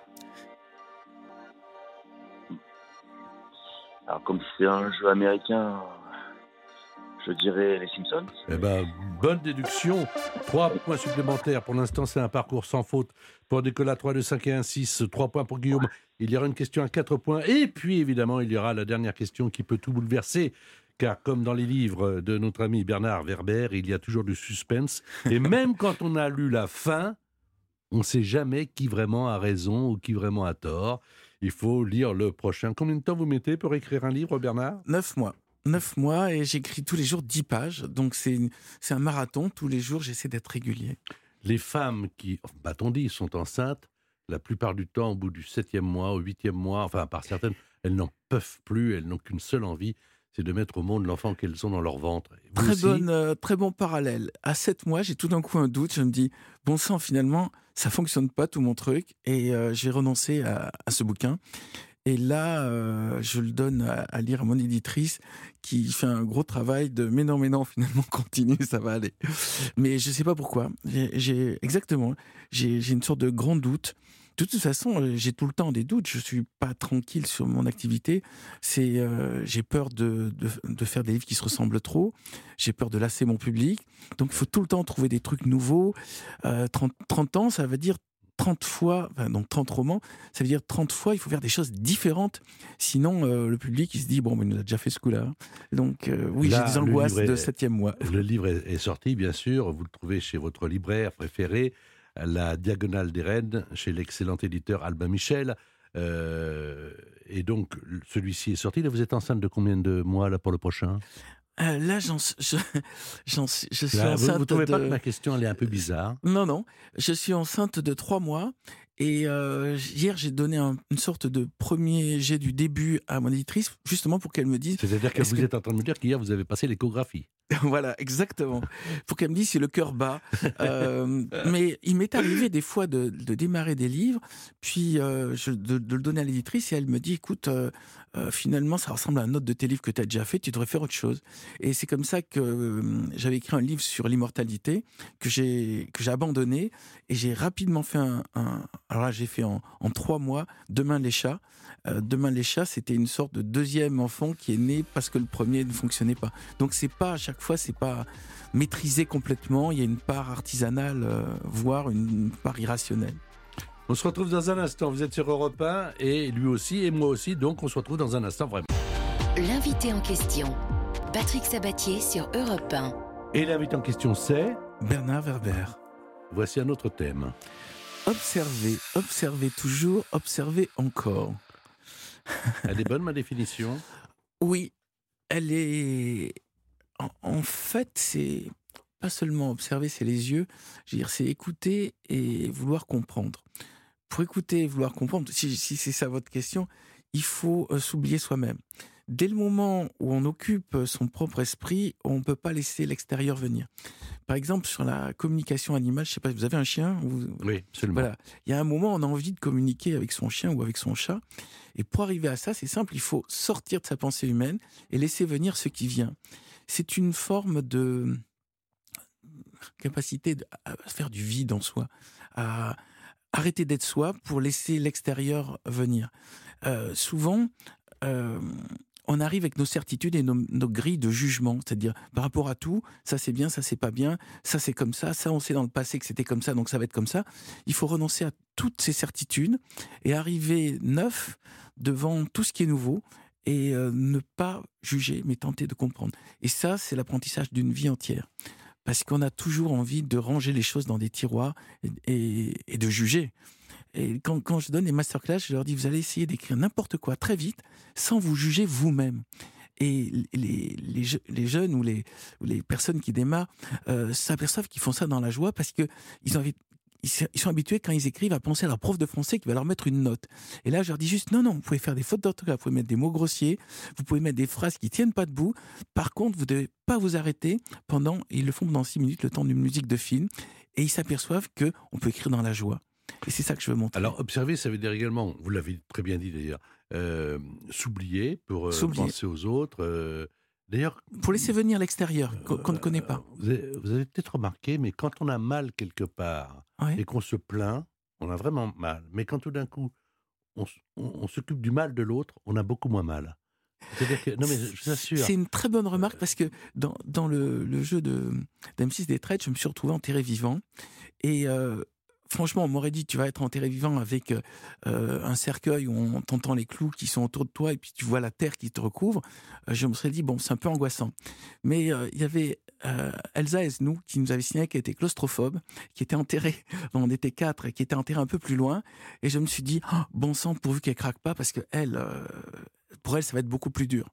Alors, comme c'est un jeu américain, je dirais les Simpsons. Eh ben, bonne déduction. 3 points supplémentaires. Pour l'instant, c'est un parcours sans faute. Pour Nicolas, 3, 2, 5 et 1, 6. 3 points pour Guillaume. Il y aura une question à 4 points. Et puis, évidemment, il y aura la dernière question qui peut tout bouleverser. Car comme dans les livres de notre ami Bernard Werber, il y a toujours du suspense. Et même quand on a lu la fin, on ne sait jamais qui vraiment a raison ou qui vraiment a tort. Il faut lire le prochain. Combien de temps vous mettez pour écrire un livre, Bernard? Neuf mois. Neuf mois et j'écris tous les jours 10 pages. Donc c'est un marathon. Tous les jours, j'essaie d'être régulier. les femmes qui, bah-t-on dit, sont enceintes, la plupart du temps, au bout du septième mois, au huitième mois, enfin, par certaines, elles n'en peuvent plus, elles n'ont qu'une seule envie, c'est de mettre au monde l'enfant qu'elles ont dans leur ventre. Vous Très, aussi bonne, euh, très bon parallèle. À 7 mois, j'ai tout d'un coup un doute. Je me dis, bon sang, finalement, ça fonctionne pas tout mon truc. Et euh, j'ai renoncé à, à ce bouquin. Et là, euh, je le donne à, à lire à mon éditrice qui fait un gros travail de mais non, mais non, finalement, continue, ça va aller. Mais je sais pas pourquoi. J'ai- exactement, j'ai une sorte de grand doute. De toute façon, euh, j'ai tout le temps des doutes. Je suis pas tranquille sur mon activité. C'est, euh, j'ai peur de, de, de faire des livres qui se ressemblent trop. J'ai peur de lasser mon public. Donc, il faut tout le temps trouver des trucs nouveaux. Euh, 30, 30 ans, ça veut dire 30 fois, enfin, donc 30 romans, ça veut dire 30 fois, il faut faire des choses différentes. Sinon, euh, le public, il se dit, bon, mais il nous a déjà fait ce coup-là. Donc, euh, oui, j'ai des angoisses est- de septième mois. Le livre est, est sorti, bien sûr, vous le trouvez chez votre libraire préféré, La Diagonale des Rennes, chez l'excellent éditeur Albin Michel. Euh, et donc, celui-ci est sorti. Là, vous êtes enceinte de combien de mois là, pour le prochain? Euh, là, j'en, je, j'en je suis Là, Vous ne trouvez pas que ma question elle est un peu bizarre? Non, non. Je suis enceinte de trois mois. Et euh, hier, j'ai donné un- une sorte de premier jet du début à mon éditrice, justement pour qu'elle me dise. C'est-à-dire que vous que- êtes en train de me dire qu'hier, vous avez passé l'échographie. voilà, exactement. Pour qu'elle me dise si le cœur bat. Euh, mais il m'est arrivé des fois de, de démarrer des livres, puis euh, je- de, de le donner à l'éditrice et elle me dit écoute, euh, finalement, ça ressemble à un autre de tes livres que tu as déjà fait, tu devrais faire autre chose. Et c'est comme ça que j'avais écrit un livre sur l'immortalité que j'ai que j'ai abandonné et j'ai rapidement fait un, un- alors là j'ai fait en, en trois mois Demain les chats. Demain les chats, c'était une sorte de deuxième enfant qui est né parce que le premier ne fonctionnait pas. Donc c'est pas à chaque fois, c'est pas maîtrisé complètement. Il y a une part artisanale, euh, voire une, une part irrationnelle. On se retrouve dans un instant. Vous êtes sur Europe 1 et lui aussi et moi aussi. Donc, on se retrouve dans un instant vraiment. L'invité en question, Patrick Sabatier sur Europe 1. Et l'invité en question, c'est Bernard Werber. Voici un autre thème. Observer, observer toujours, observer encore. Elle est bonne, ma définition? Oui, elle est. En, en fait, c'est pas seulement observer, c'est les yeux. Je veux dire, c'est écouter et vouloir comprendre. Pour écouter et vouloir comprendre, si, si c'est ça votre question, il faut euh, s'oublier soi-même. Dès le moment où on occupe son propre esprit, on ne peut pas laisser l'extérieur venir. Par exemple, sur la communication animale, je sais pas, vous avez un chien vous- Oui, absolument. voilà. Il y a un moment, on a envie de communiquer avec son chien ou avec son chat. Et pour arriver à ça, c'est simple, il faut sortir de sa pensée humaine et laisser venir ce qui vient. C'est une forme de capacité à faire du vide en soi, à arrêter d'être soi pour laisser l'extérieur venir. Euh, souvent, euh, on arrive avec nos certitudes et nos, nos grilles de jugement, c'est-à-dire par rapport à tout, ça c'est bien, ça c'est pas bien, ça c'est comme ça, ça on sait dans le passé que c'était comme ça, donc ça va être comme ça. Il faut renoncer à toutes ces certitudes et arriver neuf devant tout ce qui est nouveau et ne pas juger, mais tenter de comprendre. Et ça, c'est l'apprentissage d'une vie entière. Parce qu'on a toujours envie de ranger les choses dans des tiroirs et, de juger. Et quand, quand je donne des masterclass, je leur dis, vous allez essayer d'écrire n'importe quoi très vite sans vous juger vous-même. Et les, les, les jeunes ou les, les personnes qui démarrent s'aperçoivent qu'ils font ça dans la joie parce que ils ont envie- ils sont- habitués quand ils écrivent à penser à leur prof de français qui va leur mettre une note. Et là, je leur dis juste non, non, vous pouvez faire des fautes d'orthographe, vous pouvez mettre des mots grossiers, vous pouvez mettre des phrases qui tiennent pas debout. Par contre, vous devez pas vous arrêter pendant, ils le font pendant six minutes, le temps d'une musique de film, et ils s'aperçoivent que on peut écrire dans la joie. Et c'est ça que je veux montrer. Alors, observer, ça veut dire également, vous l'avez très bien dit d'ailleurs, euh, s'oublier pour euh, penser aux autres. euh. D'ailleurs, Pour laisser venir l'extérieur, qu'on qu'on ne connaît pas. vous avez, peut-être remarqué, mais quand on a mal quelque part Ouais. et qu'on se plaint, on a vraiment mal. Mais quand tout d'un coup, on, s- on- on s'occupe du mal de l'autre, on a beaucoup moins mal. C'est-à-dire que, non mais je vous assure, C'est une très bonne remarque parce que dans, dans le, le jeu de d'M6 des traites, je me suis retrouvé enterré vivant. Et euh, franchement, on m'aurait dit tu vas être enterré vivant avec euh, un cercueil où on t'entend les clous qui sont autour de toi et puis tu vois la terre qui te recouvre. Euh, je me serais dit bon, c'est un peu angoissant. Mais euh, il y avait euh, Elsa Esnou qui nous avait signalé qu'elle était claustrophobe, qui était enterrée, on était quatre, et qui était enterrée un peu plus loin. Et je me suis dit, Oh, bon sang, pourvu qu'elle craque pas, parce que elle, euh, pour elle, ça va être beaucoup plus dur.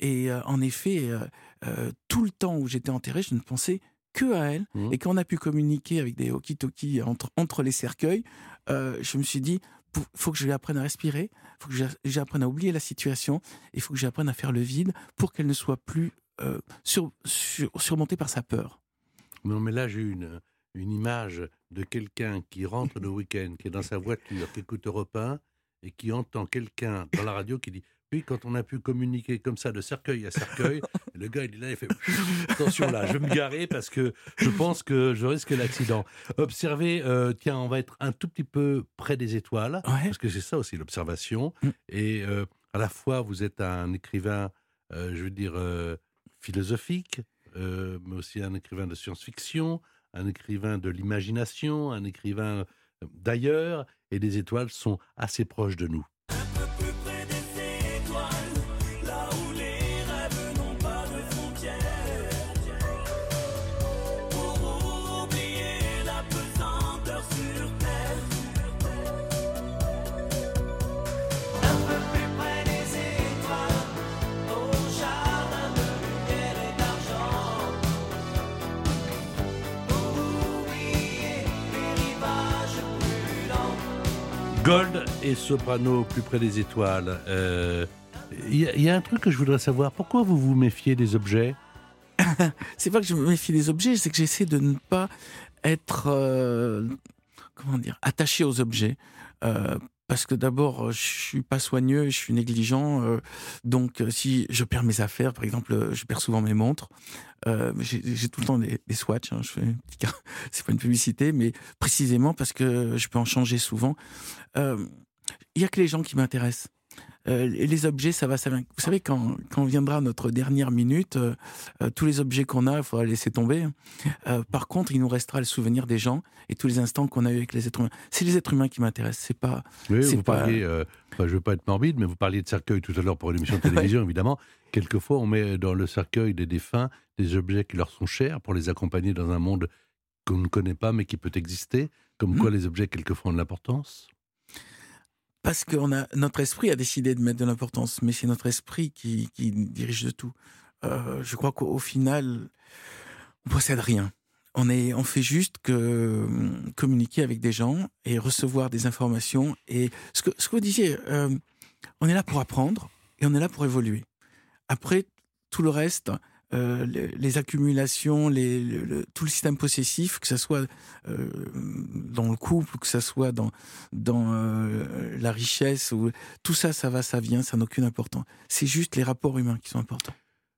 Et euh, en effet, euh, euh, tout le temps où j'étais enterré, je ne pensais que à elle. Mhm. Et quand on a pu communiquer avec des walkie-talkies entre, entre les cercueils, euh, je me suis dit, il faut que je lui apprenne à respirer, il faut que j'a- j'apprenne à oublier la situation, il faut que j'apprenne à faire le vide pour qu'elle ne soit plus euh, sur- sur- surmontée par sa peur. Non, mais là, j'ai une, une image de quelqu'un qui rentre le week-end, qui est dans sa voiture, qui écoute Europe 1, et qui entend quelqu'un dans la radio qui dit Puis, quand on a pu communiquer comme ça de cercueil à cercueil, le gars, il est là, il fait Attention là, je vais me garer parce que je pense que je risque l'accident. Observez, euh, tiens, on va être un tout petit peu près des étoiles, Ouais. parce que c'est ça aussi l'observation. Mm. Et euh, à la fois, vous êtes un écrivain, euh, je veux dire, euh, philosophique, mais aussi un écrivain de science-fiction, un écrivain de l'imagination, un écrivain d'ailleurs, et les étoiles sont assez proches de nous. Gold et soprano plus près des étoiles. Euh, Il y, a- il y a un truc que je voudrais savoir. Pourquoi vous vous méfiez des objets? C'est pas que je me méfie des objets, c'est que j'essaie de ne pas être, euh, comment dire, attaché aux objets. Euh, parce que d'abord, je suis pas soigneux, je suis négligent. euh, donc, euh, si je perds mes affaires, par exemple, euh, je perds souvent mes montres. Euh, j'ai tout le temps des, des swatchs. hein, je fais c'est pas une publicité, mais précisément parce que je peux en changer souvent. Euh, Il y a que les gens qui m'intéressent. Euh, les objets, ça va, ça vient. Vous savez, quand, quand viendra notre dernière minute, euh, euh, tous les objets qu'on a, il faudra laisser tomber. Euh, par contre, il nous restera le souvenir des gens et tous les instants qu'on a eu avec les êtres humains. C'est les êtres humains qui m'intéressent. C'est pas. Oui, vous pas- parliez, enfin, je ne veux pas être morbide, mais vous parliez de cercueil tout à l'heure pour une émission de télévision, évidemment. Quelquefois, on met dans le cercueil des défunts des objets qui leur sont chers pour les accompagner dans un monde qu'on ne connaît pas, mais qui peut exister. Comme Mhm. quoi, les objets, quelquefois, ont de l'importance. Parce que a, notre esprit a décidé de mettre de l'importance, mais c'est notre esprit qui, dirige de tout. Euh, je crois qu'au au final, on possède rien. On, est, on fait juste que communiquer avec des gens et recevoir des informations. Et ce que, ce que vous disiez, euh, on est là pour apprendre et on est là pour évoluer. Après, tout le reste, euh, les, les accumulations, les, le- le- tout le système possessif, que ce soit euh, dans le couple, que ce soit dans, dans euh, la richesse, ou, tout ça, ça va, ça vient, ça n'a aucune importance. C'est juste les rapports humains qui sont importants.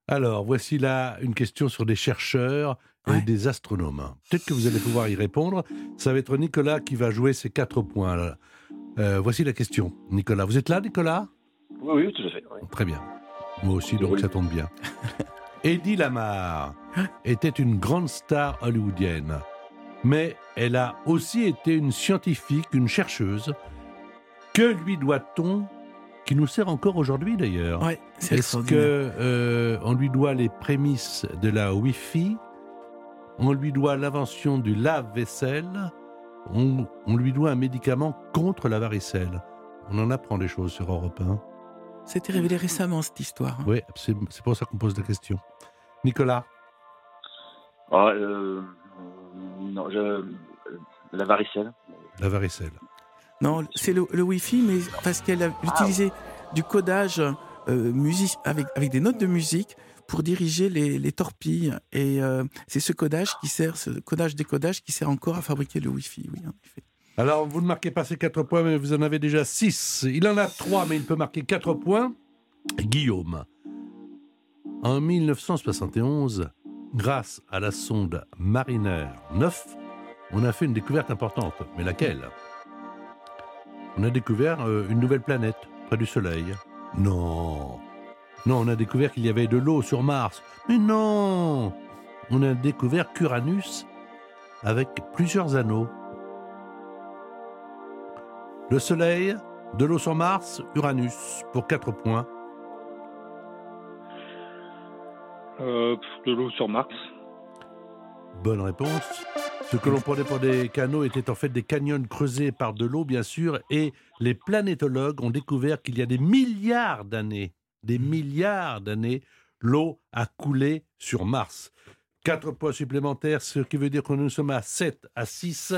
Alors, voici là une question sur des chercheurs et Ouais. des astronomes. Peut-être que vous allez pouvoir y répondre. Ça va être Nicolas qui va jouer ces quatre points. là. Euh, voici la question. Nicolas, vous êtes là, Nicolas? Oui, oui, tout à fait. oui. Très bien. Moi aussi, donc Oui. ça tombe bien. Eddie Lamar était une grande star hollywoodienne, mais elle a aussi été une scientifique, une chercheuse. Que lui doit-on, qui nous sert encore aujourd'hui d'ailleurs? Ouais, Est-ce extraordinaire. euh, on lui doit les prémices de la Wi-Fi? On lui doit l'invention du lave-vaisselle? On, on lui doit un médicament contre la varicelle? On en apprend des choses sur Europe 1. C'était révélé récemment, cette histoire. hein. Oui, c'est c'est pour ça qu'on pose la question. Nicolas Ah, euh, non, je, la varicelle. La varicelle. Non, c'est le, le Wi-Fi, mais parce qu'elle a utilisé du codage euh, musique, avec, avec des notes de musique pour diriger les, les torpilles. Et euh, c'est ce codage qui sert, ce codage-décodage qui sert encore à fabriquer le Wi-Fi, oui, en effet. Alors, vous ne marquez pas ces 4 points, mais vous en avez déjà 6. Il en a 3, mais il peut marquer 4 points. Guillaume. En 1971, grâce à la sonde Mariner 9, on a fait une découverte importante. Mais laquelle? On a découvert euh, une nouvelle planète près du Soleil. Non. Non, on a découvert qu'il y avait de l'eau sur Mars. Mais non On a découvert qu'Uranus avec plusieurs anneaux. Le Soleil, de l'eau sur Mars, Uranus, pour 4 points. Euh, de l'eau sur Mars. Bonne réponse. Ce que l'on prenait pour des canaux étaient en fait des canyons creusés par de l'eau, bien sûr, et les planétologues ont découvert qu'il y a des milliards d'années, des milliards d'années, l'eau a coulé sur Mars. Quatre points supplémentaires, ce qui veut dire que nous sommes à 7 à 6.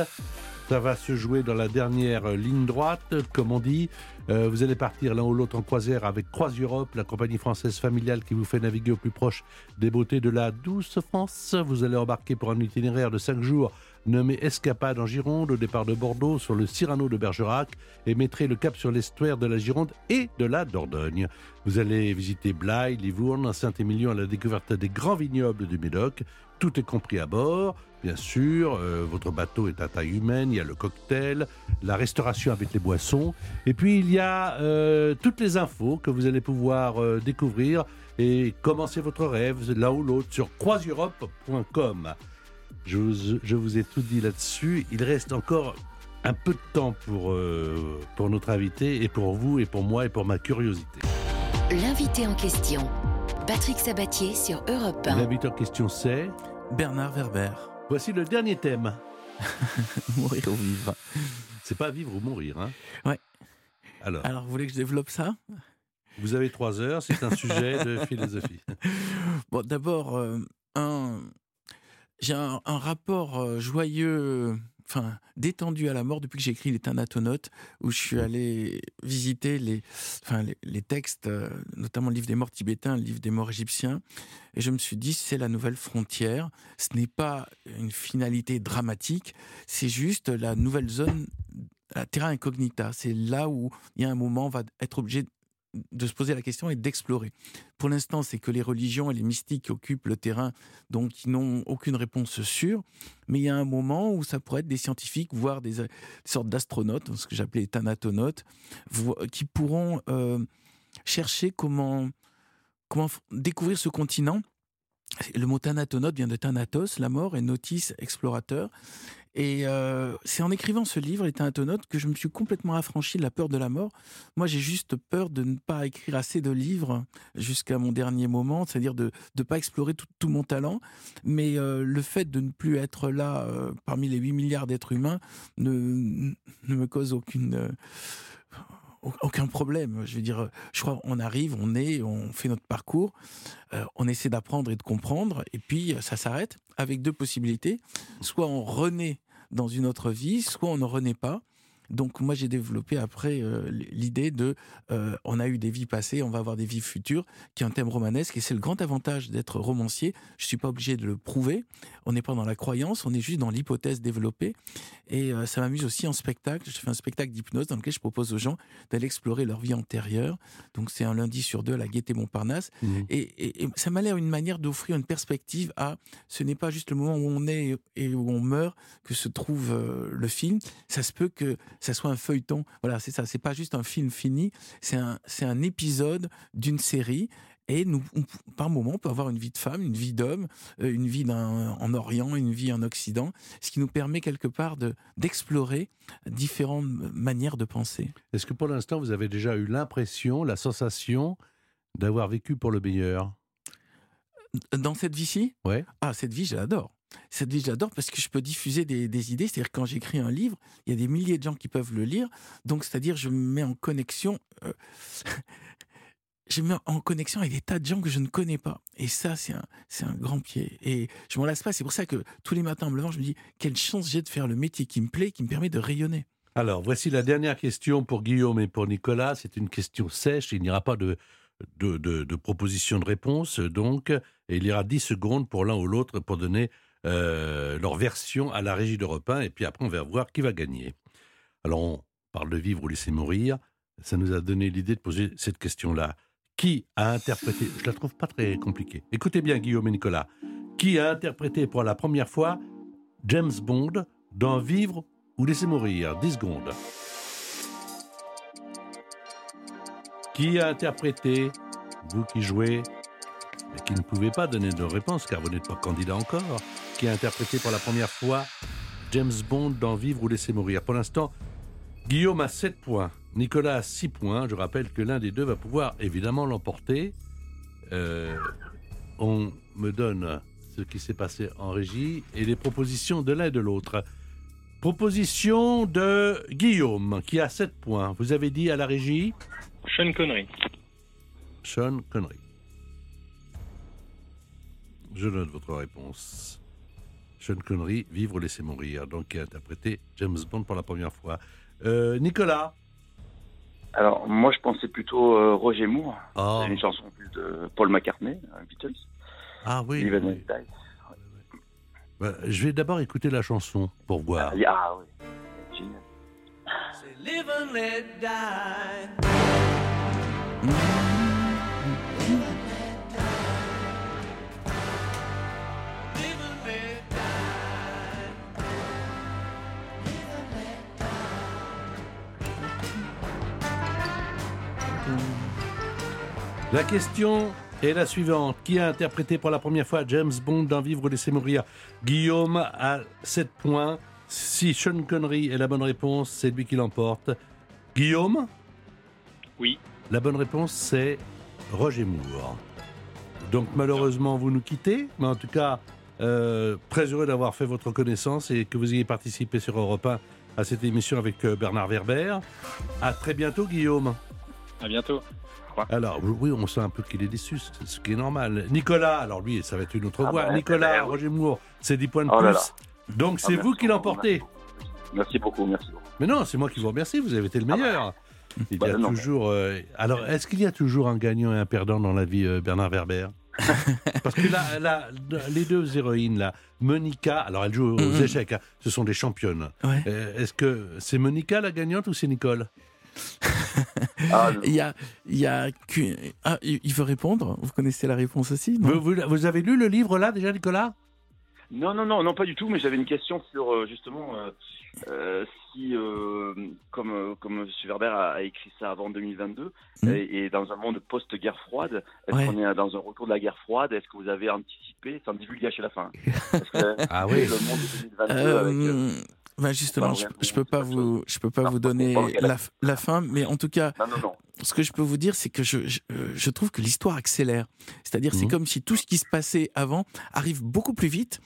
Ça va se jouer dans la dernière ligne droite, comme on dit. Euh, vous allez partir l'un ou l'autre en croisière avec Croise Europe, la compagnie française familiale qui vous fait naviguer au plus proche des beautés de la douce France. Vous allez embarquer pour un itinéraire de 5 jours nommé Escapade en Gironde au départ de Bordeaux sur le Cyrano de Bergerac et mettrez le cap sur l'estuaire de la Gironde et de la Dordogne. Vous allez visiter Blaye, Livourne, Saint-Émilion à la découverte des grands vignobles du Médoc. Tout est compris à bord, bien sûr. euh, votre bateau est à taille humaine. Il y a le cocktail, la restauration avec les boissons. Et puis il y a euh, toutes les infos que vous allez pouvoir euh, découvrir et commencer votre rêve l'un ou l'autre sur croiseeurope.com. Je vous, je vous ai tout dit là-dessus. Il reste encore un peu de temps pour, pour notre invité et pour vous et pour moi et pour ma curiosité. L'invité en question, Patrick Sabatier sur Europe 1. L'invité en question c'est... Bernard Werber. Voici le dernier thème. Mourir ou vivre. C'est pas vivre ou mourir, hein Ouais. Alors, Alors, vous voulez que je développe ça? Vous avez trois heures, c'est un sujet de philosophie. Bon, d'abord, euh, un, j'ai un, un rapport euh, joyeux, détendu à la mort depuis que j'ai écrit les Thanatonautes, où je suis allé visiter les, enfin, les textes, euh, notamment le livre des morts tibétains, le livre des morts égyptiens, et je me suis dit c'est la nouvelle frontière. Ce n'est pas une finalité dramatique, c'est juste la nouvelle zone, la terra incognita. C'est là où il y a un moment on va être obligé de se poser la question et d'explorer. Pour l'instant, c'est que les religions et les mystiques occupent le terrain, donc qui n'ont aucune réponse sûre. Mais il y a un moment où ça pourrait être des scientifiques, voire des, euh, sortes d'astronautes, ce que j'appelais thanatonautes, qui pourront euh, chercher comment, découvrir ce continent. Le mot thanatonaute vient de thanatos, la mort, et notis, explorateur. Et euh, c'est en écrivant ce livre, Les Thanatonautes, que je me suis complètement affranchi de la peur de la mort. Moi, j'ai juste peur de ne pas écrire assez de livres jusqu'à mon dernier moment, c'est-à-dire de ne pas explorer tout, mon talent. Mais euh, le fait de ne plus être là euh, parmi les 8 milliards d'êtres humains ne me cause aucune... euh, aucun problème. Je veux dire, je crois on arrive, on est, on fait notre parcours, euh, on essaie d'apprendre et de comprendre, et puis euh, ça s'arrête avec deux possibilités. Soit on renaît dans une autre vie, soit on ne renaît pas. Donc moi j'ai développé après euh, l'idée de euh, on a eu des vies passées, on va avoir des vies futures, qui est un thème romanesque et c'est le grand avantage d'être romancier. Je suis pas obligé de le prouver. On n'est pas dans la croyance, on est juste dans l'hypothèse développée. Et euh, ça m'amuse aussi en spectacle. Je fais un spectacle d'hypnose dans lequel je propose aux gens d'aller explorer leur vie antérieure. Donc c'est un lundi sur deux à la Gaîté Montparnasse. Mhm. Et, et- et ça m'a l'air une manière d'offrir une perspective à ce n'est pas juste le moment où on est et où on meurt que se trouve le film. Ça se peut que ça soit un feuilleton. Voilà, c'est ça. C'est pas juste un film fini. C'est un, c'est un épisode d'une série. Et nous, on- par moment, on peut avoir une vie de femme, une vie d'homme, euh, une vie d'un- en Orient, une vie en Occident, ce qui nous permet quelque part de d'explorer différentes manières de penser. Est-ce que pour l'instant, vous avez déjà eu l'impression, la sensation d'avoir vécu pour le meilleur? Dans cette vie-ci, Ouais. Ah, cette vie, je l'adore. Je l'adore parce que je peux diffuser des, idées. C'est-à-dire, quand j'écris un livre, il y a des milliers de gens qui peuvent le lire. Donc, c'est-à-dire, je me mets en connexion. euh, je me mets en connexion avec des tas de gens que je ne connais pas. Et ça, c'est un, c'est un grand pied. Et je m'en lasse pas. C'est pour ça que tous les matins, en me levant, je me dis quelle chance j'ai de faire le métier qui me plaît, qui me permet de rayonner. Alors, voici la dernière question pour Guillaume et pour Nicolas. C'est une question sèche. Il n'y aura pas de, de, proposition de réponse, donc. Il y aura 10 secondes pour l'un ou l'autre pour donner euh, leur version à la régie d'Europe 1. Et puis après, on va voir qui va gagner. Alors, on parle de vivre ou laisser mourir. Ça nous a donné l'idée de poser cette question-là. Qui a interprété Je la trouve pas très compliquée. Écoutez bien, Guillaume et Nicolas. Qui a interprété pour la première fois James Bond dans Vivre ou laisser mourir? 10 secondes. Qui a interprété, vous qui jouez, mais qui ne pouvez pas donner de réponse car vous n'êtes pas candidat encore, qui a interprété pour la première fois James Bond dans Vivre ou laisser mourir Pour l'instant, Guillaume a 7 points, Nicolas a 6 points. Je rappelle que l'un des deux va pouvoir évidemment l'emporter. Euh, on me donne ce qui s'est passé en régie et les propositions de l'un et de l'autre. Proposition de Guillaume qui a 7 points. Vous avez dit à la régie Sean Connery. Sean Connery. Je note votre réponse. Sean Connery, Vivre ou laisser mourir, donc qui a interprété James Bond pour la première fois. Euh, Nicolas Alors, moi, je pensais plutôt euh, Roger Moore. Ah. C'est une chanson de Paul McCartney, euh, Beatles. Ah oui. Live and oui. Let Die. Bah, je vais d'abord écouter la chanson pour voir. Ah, ah, oui. Génial. Live and let die. Live La question est la suivante. Qui a interprété pour la première fois James Bond dans Vivre ou laisser mourir? Guillaume a 7 points. Si Sean Connery est la bonne réponse, c'est lui qui l'emporte. Guillaume? Oui. La bonne réponse, c'est Roger Moore. Donc malheureusement, vous nous quittez, mais en tout cas, euh, très heureux d'avoir fait votre connaissance et que vous ayez participé sur Europe 1 à cette émission avec euh, Bernard Werber. À très bientôt, Guillaume. À bientôt. Alors, oui, on sent un peu qu'il est déçu, c'est ce qui est normal. Nicolas, alors lui, ça va être une autre Ah voix. bah, Nicolas, bah, oui. Roger Moore, c'est 10 points de Oh plus. là là. Donc Ah, c'est vous qui l'emportez. Merci beaucoup, merci beaucoup. Mais non, c'est moi qui vous remercie, vous avez été le Ah bah. meilleur. Il y Bah a non, mais- toujours. euh, Alors, est-ce qu'il y a toujours un gagnant et un perdant dans la vie, euh, Bernard Werber? Parce que là, là, les deux héroïnes, là, Monica, alors elle joue aux Mhm. échecs, hein, ce sont des championnes. Ouais. Euh, Est-ce que c'est Monica la gagnante ou c'est Nicole? Ah, Il y a, il y a ah, il veut répondre. Vous connaissez la réponse aussi non? Vous, vous- vous avez lu le livre là déjà, Nicolas? Non, non, non, non, pas du tout, mais j'avais une question sur euh, justement euh, euh, si, euh, comme, comme M. Werber a, a écrit ça avant 2022, Mm. et, et dans un monde post-guerre froide, est-ce Ouais. qu'on est dans un retour de la guerre froide? Est-ce que vous avez anticipé, sans divulgation à la fin? Que Ah oui. le monde de 2022 Euh, avec, euh, bah, justement, je, peux pas vous, je peux pas vous donner la, la fin, mais en tout cas, Non, non, non. Ce que je peux vous dire, c'est que je, je, euh, je trouve que l'histoire accélère. C'est-à-dire, c'est Mhm. comme si tout ce qui se passait avant arrive beaucoup plus vite.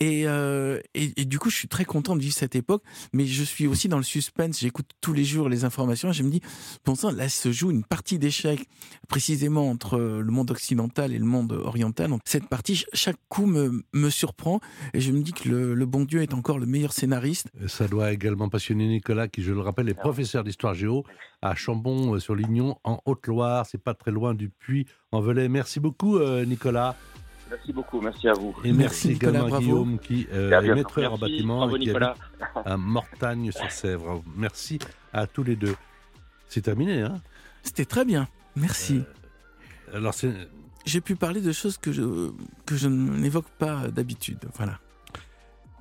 Et, euh, et, et du coup, je suis très content de vivre cette époque, mais je suis aussi dans le suspense. J'écoute tous les jours les informations et je me dis, bon sang, là se joue une partie d'échecs, précisément entre euh, le monde occidental et le monde oriental. Donc, cette partie, ch- chaque coup me, me surprend et je me dis que le, le bon Dieu est encore le meilleur scénariste. Ça doit également passionner Nicolas, qui, je le rappelle, est professeur d'histoire géo à En Haute-Loire. C'est pas très loin du Puy-en-Velay. Merci beaucoup, euh, Nicolas. Merci beaucoup, merci à vous. Et merci, Merci, Nicolas, également à. Guillaume, qui euh, est maîtreur en bâtiment bravo et qui Nicolas. habite à Mortagne-sur-Sèvre. Merci à tous les deux. C'est terminé, hein? C'était très bien. Merci. Alors, c'est J'ai pu parler de choses que je, que je n'évoque pas d'habitude. Voilà.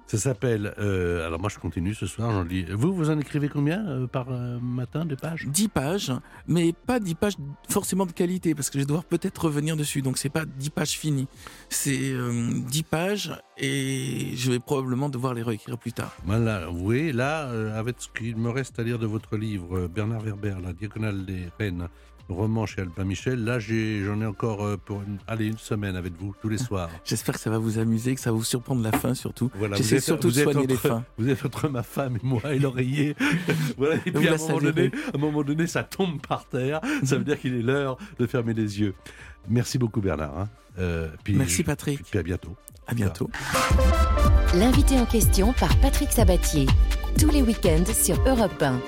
Ça s'appelle. euh, alors moi je continue ce soir, j'en lis. Vous, vous en écrivez combien euh, par euh, matin des pages? 10 pages, mais pas 10 pages forcément de qualité, parce que je vais devoir peut-être revenir dessus. Donc, c'est pas 10 pages finies. C'est euh, 10 pages et je vais probablement devoir les réécrire plus tard. Voilà, oui, là, avec ce qu'il me reste à lire de votre livre, Bernard Werber, La Diagonale des Reines, roman chez Albin Michel, là j'ai- j'en ai encore euh, pour une, allez, une semaine avec vous, tous les soirs. J'espère que ça va vous amuser, que ça va vous surprendre la fin surtout. Voilà, J'essaie vous êtes- surtout de vous êtes soigner les entre- fins. Vous êtes entre ma femme et moi et l'oreiller. voilà, et puis à un, moment donné, à un moment donné, ça tombe par terre. Ça veut dire qu'il est l'heure de fermer les yeux. Merci beaucoup Bernard. hein. Euh, puis, Merci Patrick. Puis à bientôt. À bientôt. L'invité en question par Patrick Sabatier. Tous les week-ends sur Europe 1.